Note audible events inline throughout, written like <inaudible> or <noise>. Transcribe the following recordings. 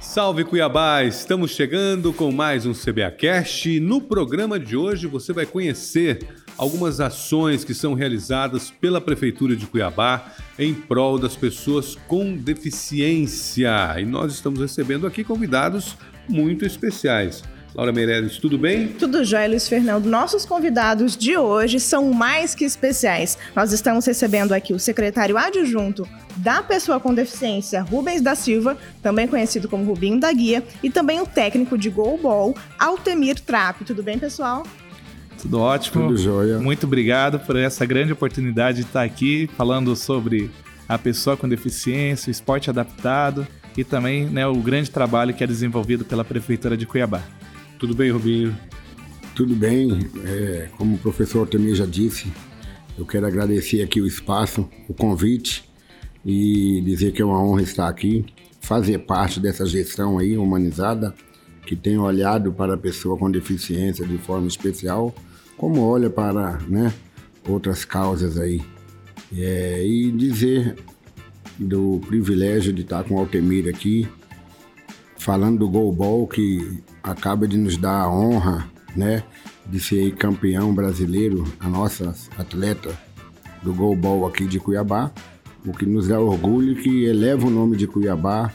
Salve Cuiabá! Estamos chegando com mais um CBA Cast. No programa de hoje você vai conhecer algumas ações que são realizadas pela Prefeitura de Cuiabá em prol das pessoas com deficiência. E nós estamos recebendo aqui convidados muito especiais. Laura Meireles, tudo bem? Tudo jóia, Luiz Fernando. Nossos convidados de hoje são mais que especiais. Nós estamos recebendo aqui o secretário adjunto da pessoa com deficiência, Rubens da Silva, também conhecido como Rubinho da Guia, e também o técnico de goalball, Altemir Trapp. Tudo bem, pessoal? Tudo ótimo. Tudo jóia. Muito obrigado por essa grande oportunidade de estar aqui falando sobre a pessoa com deficiência, o esporte adaptado e também né, o grande trabalho que é desenvolvido pela Prefeitura de Cuiabá. Tudo bem, Rubinho? Tudo bem. É, como o professor também já disse, eu quero agradecer aqui o espaço, o convite e dizer que é uma honra estar aqui, fazer parte dessa gestão aí humanizada que tem olhado para a pessoa com deficiência de forma especial, como olha para né, outras causas aí. É, e dizer do privilégio de estar com o Altemir aqui, falando do goalball que acaba de nos dar a honra, né, de ser campeão brasileiro, a nossa atleta do goalball aqui de Cuiabá, o que nos dá orgulho que eleva o nome de Cuiabá,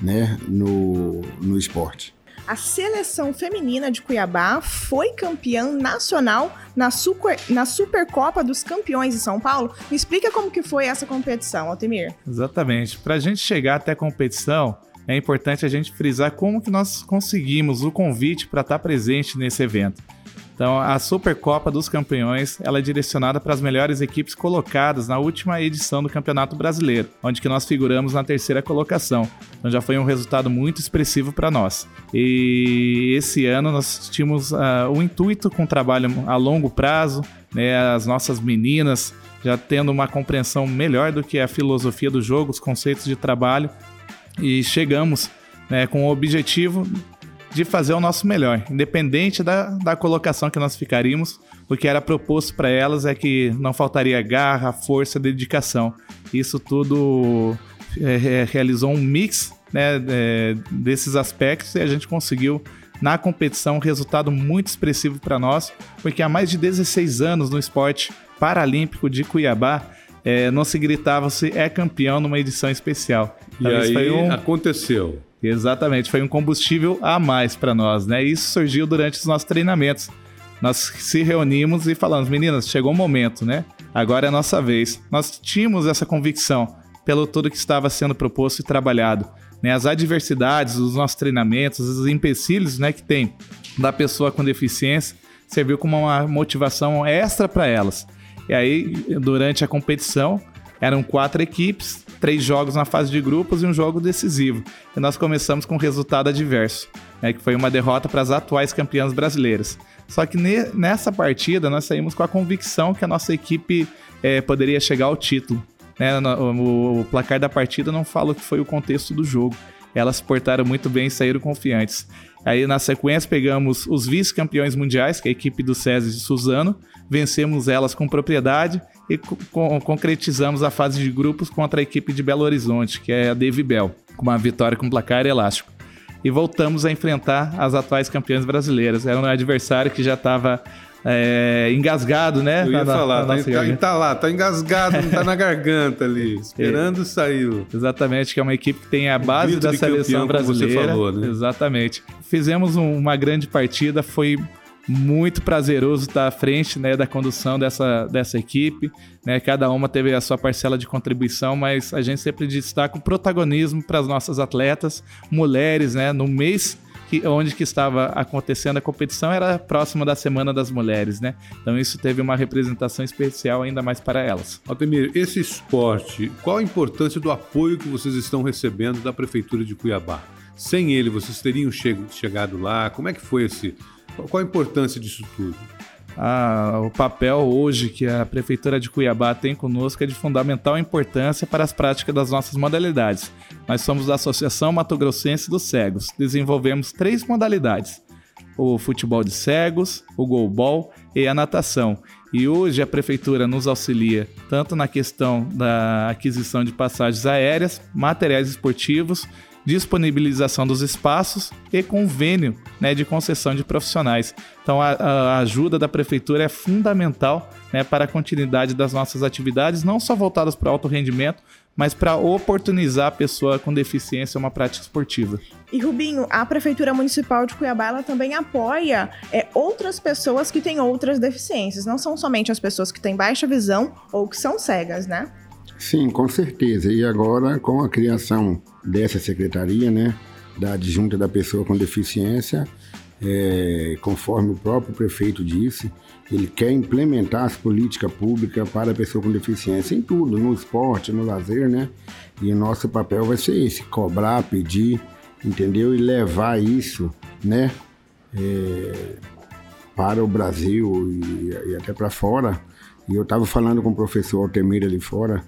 né, no, no esporte. A seleção feminina de Cuiabá foi campeã nacional na, super, na Supercopa dos Campeões de São Paulo. Me explica como que foi essa competição, Altemir. Exatamente. Para a gente chegar até a competição, é importante a gente frisar como que nós conseguimos o convite para estar presente nesse evento. Então, a Supercopa dos Campeões, ela é direcionada para as melhores equipes colocadas na última edição do Campeonato Brasileiro, onde que nós figuramos na terceira colocação. Então já foi um resultado muito expressivo para nós. E esse ano nós tínhamos uh, o intuito com um trabalho a longo prazo, né, as nossas meninas já tendo uma compreensão melhor do que a filosofia do jogo, os conceitos de trabalho, e chegamos né, com o objetivo de fazer o nosso melhor, independente da, da colocação que nós ficaríamos. O que era proposto para elas é que não faltaria garra, força, dedicação. Isso tudo é, realizou um mix né, é, desses aspectos e a gente conseguiu na competição um resultado muito expressivo para nós, porque há mais de 16 anos no esporte paralímpico de Cuiabá é, não se gritava se é campeão numa edição especial. E aí um... aconteceu. Exatamente, foi um combustível a mais para nós, né? Isso surgiu durante os nossos treinamentos. Nós se reunimos e falamos, meninas, chegou o um momento, né? Agora é a nossa vez. Nós tínhamos essa convicção pelo tudo que estava sendo proposto e trabalhado. Né? As adversidades dos nossos treinamentos, os empecilhos né, que tem da pessoa com deficiência, serviu como uma motivação extra para elas. E aí, durante a competição, eram quatro equipes, três jogos na fase de grupos e um jogo decisivo. E nós começamos com um resultado adverso, né, que foi uma derrota para as atuais campeãs brasileiras. Só que ne nessa partida nós saímos com a convicção que a nossa equipe é, poderia chegar ao título. Né? O, o, placar da partida não fala o que foi o contexto do jogo. Elas portaram muito bem e saíram confiantes. Aí na sequência pegamos os vice-campeões mundiais, que é a equipe do César de Suzano, vencemos elas com propriedade e co concretizamos a fase de grupos contra a equipe de Belo Horizonte, que é a Devibel, com uma vitória com placar elástico. E voltamos a enfrentar as atuais campeãs brasileiras. Era um adversário que já estava é, engasgado, né? Eu ia na, falar, na tá, tá, tá, lá, tá engasgado, tá na garganta ali, <laughs> esperando é, sair. Exatamente, que é uma equipe que tem a base da seleção campeão, brasileira. Falou, né? Exatamente. Fizemos um, uma grande partida, foi muito prazeroso estar à frente né, da condução dessa, dessa equipe. Né? Cada uma teve a sua parcela de contribuição, mas a gente sempre destaca o protagonismo para as nossas atletas, mulheres, né? No mês que, onde que estava acontecendo a competição era próxima da Semana das Mulheres, né? Então isso teve uma representação especial ainda mais para elas. Altemir, esse esporte, qual a importância do apoio que vocês estão recebendo da Prefeitura de Cuiabá? Sem ele, vocês teriam chegado lá? Como é que foi esse qual a importância disso tudo? Ah, o papel hoje que a Prefeitura de Cuiabá tem conosco é de fundamental importância para as práticas das nossas modalidades. Nós somos da Associação Mato Grossense dos Cegos. Desenvolvemos três modalidades: o futebol de cegos, o goalball e a natação. E hoje a prefeitura nos auxilia tanto na questão da aquisição de passagens aéreas, materiais esportivos, disponibilização dos espaços e convênio né, de concessão de profissionais. Então, a, a ajuda da prefeitura é fundamental né, para a continuidade das nossas atividades, não só voltadas para o alto rendimento, mas para oportunizar a pessoa com deficiência uma prática esportiva. E Rubinho, a Prefeitura Municipal de Cuiabá também apoia é, outras pessoas que têm outras deficiências, não são somente as pessoas que têm baixa visão ou que são cegas, né? Sim, com certeza. E agora, com a criação dessa secretaria, né, da adjunta da pessoa com deficiência, é, conforme o próprio prefeito disse, ele quer implementar as políticas públicas para a pessoa com deficiência em tudo, no esporte, no lazer, né? E o nosso papel vai ser esse, cobrar, pedir, entendeu? E levar isso, né? É, para o Brasil e, e até para fora. E eu estava falando com o professor Altemir ali fora,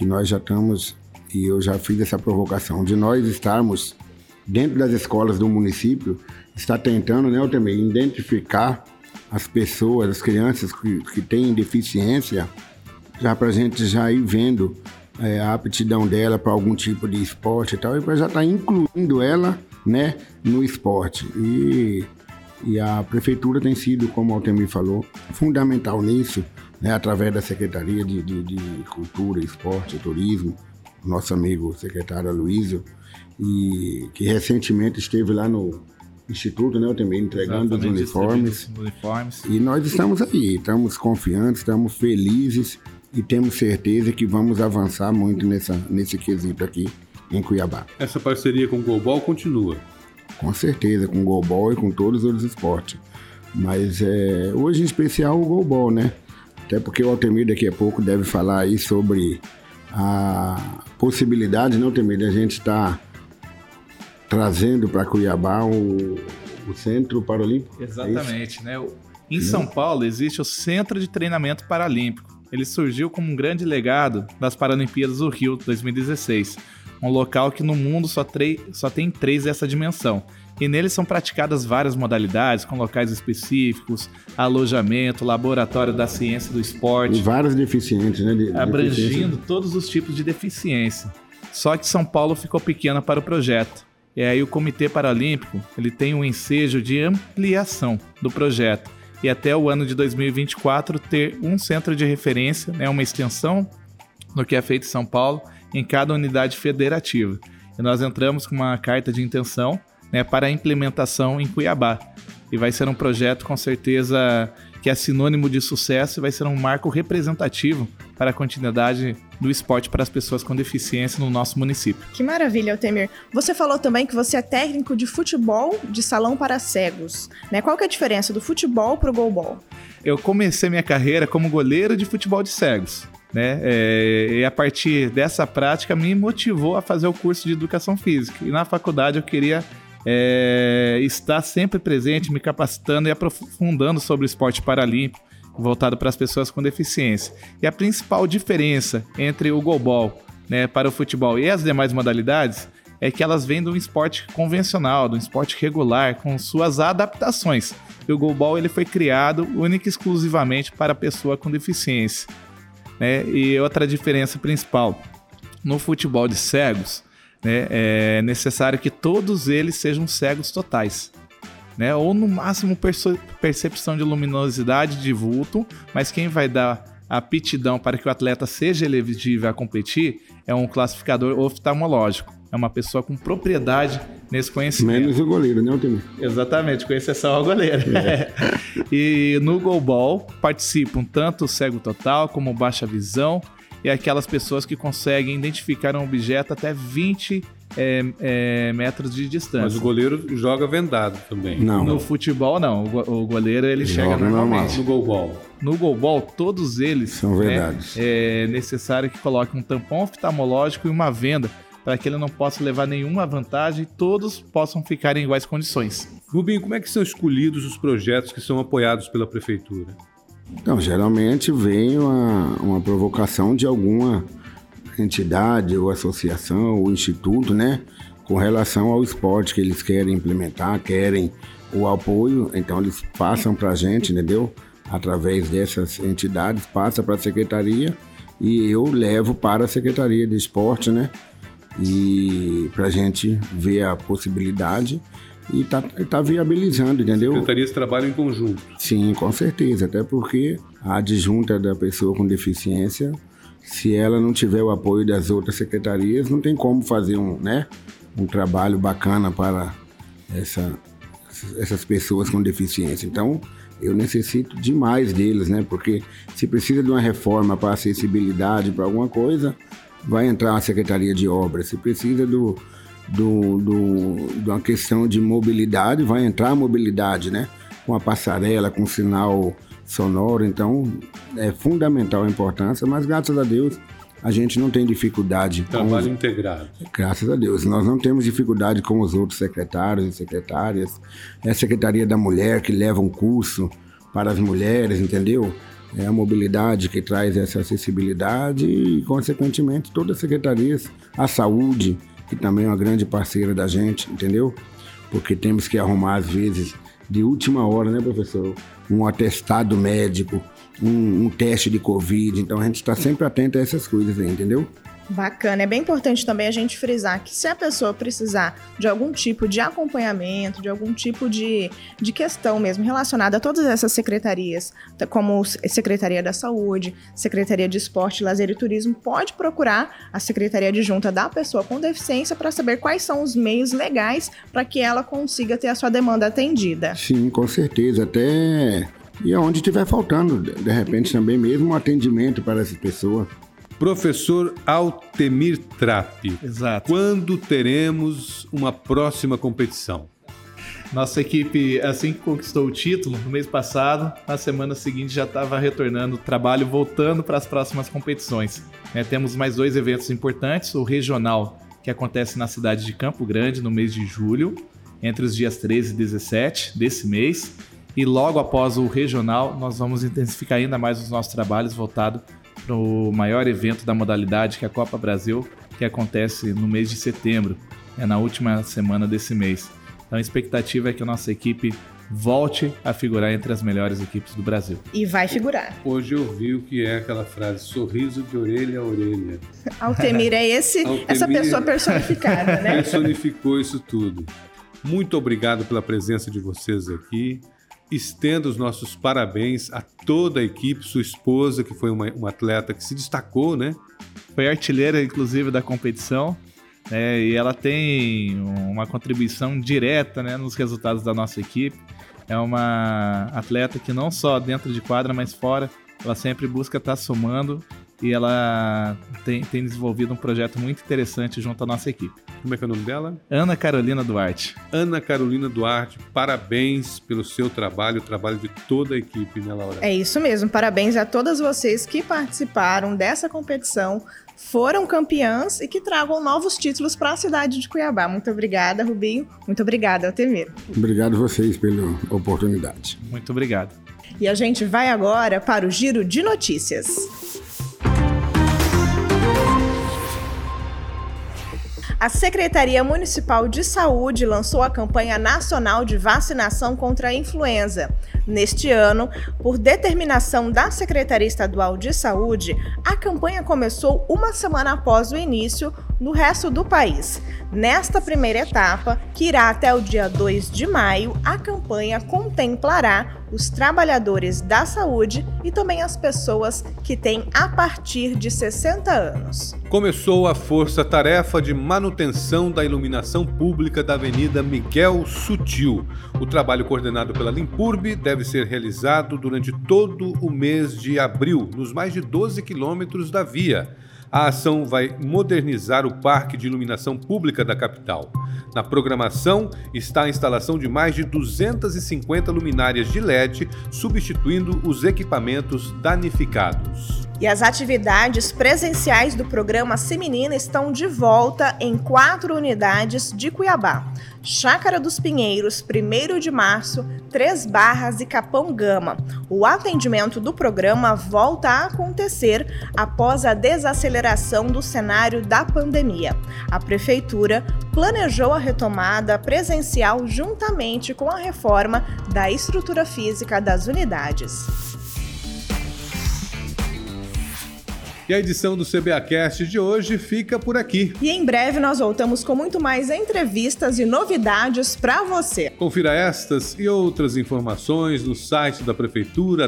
que nós já estamos, e eu já fiz essa provocação, de nós estarmos dentro das escolas do município, está tentando, né, Altemir, identificar as pessoas, as crianças que, que têm deficiência, já para a gente já ir vendo é, a aptidão dela para algum tipo de esporte e tal, e para já estar tá incluindo ela né, no esporte. E, e a prefeitura tem sido, como o Altemir falou, fundamental nisso, né, através da Secretaria de, de, de Cultura, Esporte e Turismo, nosso amigo secretário Aloysio, e que recentemente esteve lá no Instituto, né, também entregando os uniformes. uniformes. E nós estamos aí, estamos confiantes, estamos felizes e temos certeza que vamos avançar muito nessa, nesse quesito aqui em Cuiabá. Essa parceria com o Golbol continua? Com certeza, com o Golbol e com todos os outros esportes. Mas é, hoje em especial o Golbol, né? Até porque o Altemir daqui a pouco deve falar aí sobre a possibilidade, não, Altemir, de a gente estar tá trazendo para Cuiabá o, o Centro Paralímpico. É Exatamente, é né? Em São Paulo existe o Centro de Treinamento Paralímpico. Ele surgiu como um grande legado das Paralimpíadas do Rio 2016, um local que no mundo só, só tem três dessa dimensão e nele são praticadas várias modalidades, com locais específicos, alojamento, laboratório da ciência do esporte. E vários deficientes, né? De, abrangindo todos os tipos de deficiência. Só que São Paulo ficou pequena para o projeto. E aí o Comitê Paralímpico ele tem um ensejo de ampliação do projeto e até o ano de 2024 ter um centro de referência, né, uma extensão do que é feito em São Paulo em cada unidade federativa. E nós entramos com uma carta de intenção né, para a implementação em Cuiabá. E vai ser um projeto com certeza que é sinônimo de sucesso e vai ser um marco representativo para a continuidade do esporte para as pessoas com deficiência no nosso município. Que maravilha, Altemir. Você falou também que você é técnico de futebol de salão para cegos. Né? Qual que é a diferença do futebol para o goalball? Eu comecei minha carreira como goleiro de futebol de cegos. Né? É, e a partir dessa prática me motivou a fazer o curso de educação física. E na faculdade eu queria é, estar sempre presente, me capacitando e aprofundando sobre o esporte paralímpico voltado para as pessoas com deficiência. E a principal diferença entre o goalball né, para o futebol e as demais modalidades é que elas vêm de um esporte convencional, de um esporte regular, com suas adaptações. E o goalball ele foi criado única e exclusivamente para a pessoa com deficiência. Né? E outra diferença principal, no futebol de cegos, né, é necessário que todos eles sejam cegos totais. Né, ou no máximo percepção de luminosidade de vulto, mas quem vai dar a aptidão para que o atleta seja elegível a competir é um classificador oftalmológico. É uma pessoa com propriedade nesse conhecimento. Menos o goleiro, né, Altemir? Exatamente, com exceção ao goleiro. É. <laughs> e no goalball participam tanto o cego total como baixa visão e aquelas pessoas que conseguem identificar um objeto até 20 é, é, metros de distância. Mas o goleiro joga vendado também. Não. No futebol, não. O goleiro ele chega normalmente. No goalball. No goalball, todos eles são né, verdades. É necessário que coloque um tampão oftalmológico e uma venda para que ele não possa levar nenhuma vantagem e todos possam ficar em iguais condições. Rubinho, como é que são escolhidos os projetos que são apoiados pela prefeitura? Então, geralmente vem uma, uma provocação de alguma entidade ou associação ou instituto, né? Com relação ao esporte que eles querem implementar, querem o apoio, então eles passam para a gente, entendeu? através dessas entidades, passa para a secretaria e eu levo para a Secretaria de Esporte, né? E para a gente ver a possibilidade e tá, tá viabilizando, entendeu? Secretarias trabalham em conjunto. Sim, com certeza, até porque a adjunta da pessoa com deficiência, se ela não tiver o apoio das outras secretarias, não tem como fazer um, né, um trabalho bacana para essa, essas pessoas com deficiência. Então, eu necessito demais deles, né? Porque se precisa de uma reforma para acessibilidade, para alguma coisa, vai entrar a Secretaria de Obras. Se precisa do, do, do, de uma questão de mobilidade, vai entrar a mobilidade, né? Com a passarela, com sinal sonoro. Então, é fundamental a importância, mas graças a Deus a gente não tem dificuldade. Trabalho com... integrado. Graças a Deus. Nós não temos dificuldade com os outros secretários e secretárias. É a Secretaria da Mulher que leva um curso para as mulheres, entendeu? É a mobilidade que traz essa acessibilidade e, consequentemente, todas as secretarias. A saúde, que também é uma grande parceira da gente, entendeu? Porque temos que arrumar, às vezes, de última hora, né, professor? Um atestado médico, um, um teste de Covid. Então a gente está sempre atento a essas coisas aí, entendeu? Bacana. É bem importante também a gente frisar que se a pessoa precisar de algum tipo de acompanhamento, de algum tipo de, de questão mesmo relacionada a todas essas secretarias, como Secretaria da Saúde, Secretaria de Esporte, Lazer e Turismo, pode procurar a Secretaria de Junta da pessoa com deficiência para saber quais são os meios legais para que ela consiga ter a sua demanda atendida. Sim, com certeza. Até e aonde estiver faltando, de repente também mesmo um atendimento para essa pessoa. Professor Altemir Trapp. Exato. Quando teremos uma próxima competição? Nossa equipe, assim que conquistou o título, no mês passado, na semana seguinte já estava retornando o trabalho, voltando para as próximas competições. É, temos mais dois eventos importantes: o regional, que acontece na cidade de Campo Grande no mês de julho, entre os dias 13 e 17 desse mês, e logo após o regional, nós vamos intensificar ainda mais os nossos trabalhos voltados para o maior evento da modalidade, que é a Copa Brasil, que acontece no mês de setembro, é na última semana desse mês. Então a expectativa é que a nossa equipe volte a figurar entre as melhores equipes do Brasil. E vai figurar. Hoje eu vi o que é aquela frase, sorriso de orelha a orelha. <laughs> Altemir é esse, Altemir essa pessoa personificada, né? <laughs> Personificou isso tudo. Muito obrigado pela presença de vocês aqui estendo os nossos parabéns a toda a equipe, sua esposa, que foi uma, uma atleta que se destacou, né? Foi artilheira, inclusive, da competição. Né? E ela tem uma contribuição direta né, nos resultados da nossa equipe. É uma atleta que não só dentro de quadra, mas fora, ela sempre busca estar somando e ela tem, tem desenvolvido um projeto muito interessante junto à nossa equipe. Como é que é o nome dela? Ana Carolina Duarte. Ana Carolina Duarte, parabéns pelo seu trabalho, o trabalho de toda a equipe, né, Laura? É isso mesmo, parabéns a todas vocês que participaram dessa competição, foram campeãs e que tragam novos títulos para a cidade de Cuiabá. Muito obrigada, Rubinho. Muito obrigada, Altemiro. Obrigado a vocês pela oportunidade. Muito obrigado. E a gente vai agora para o giro de notícias. A Secretaria Municipal de Saúde lançou a campanha nacional de vacinação contra a influenza. Neste ano, por determinação da Secretaria Estadual de Saúde, a campanha começou uma semana após o início no resto do país. Nesta primeira etapa, que irá até o dia 2 de maio, a campanha contemplará os trabalhadores da saúde e também as pessoas que têm a partir de 60 anos. Começou a força-tarefa de manutenção da iluminação pública da Avenida Miguel Sutil. O trabalho coordenado pela Limpurbe deve ser realizado durante todo o mês de abril, nos mais de 12 quilômetros da via. A ação vai modernizar o parque de iluminação pública da capital. Na programação está a instalação de mais de 250 luminárias de LED, substituindo os equipamentos danificados. E as atividades presenciais do programa Seminina estão de volta em quatro unidades de Cuiabá. Chácara dos Pinheiros, 1 de março, Três Barras e Capão Gama. O atendimento do programa volta a acontecer após a desaceleração do cenário da pandemia. A Prefeitura planejou a retomada presencial juntamente com a reforma da estrutura física das unidades. E a edição do CBAcast de hoje fica por aqui. E em breve nós voltamos com muito mais entrevistas e novidades para você. Confira estas e outras informações no site da Prefeitura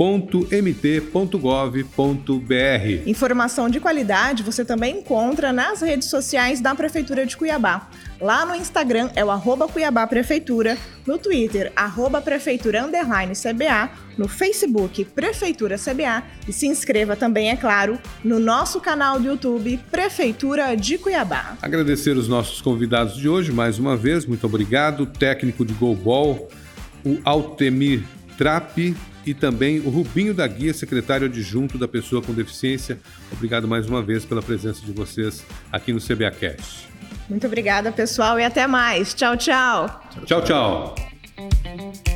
www.cuiabá.mt.gov.br. Informação de qualidade você também encontra nas redes sociais da Prefeitura de Cuiabá. Lá no Instagram é o arroba Cuiabá Prefeitura, no Twitter, arroba Prefeitura Underline CBA, no Facebook Prefeitura CBA e se inscreva também, é claro, no nosso canal do YouTube Prefeitura de Cuiabá. Agradecer os nossos convidados de hoje mais uma vez, muito obrigado. Técnico de Golbol, o Altemir Trape e também o Rubinho da Guia, secretário adjunto da pessoa com deficiência. Obrigado mais uma vez pela presença de vocês aqui no CBAcast. Muito obrigada, pessoal, e até mais. Tchau, tchau. Tchau, tchau. tchau.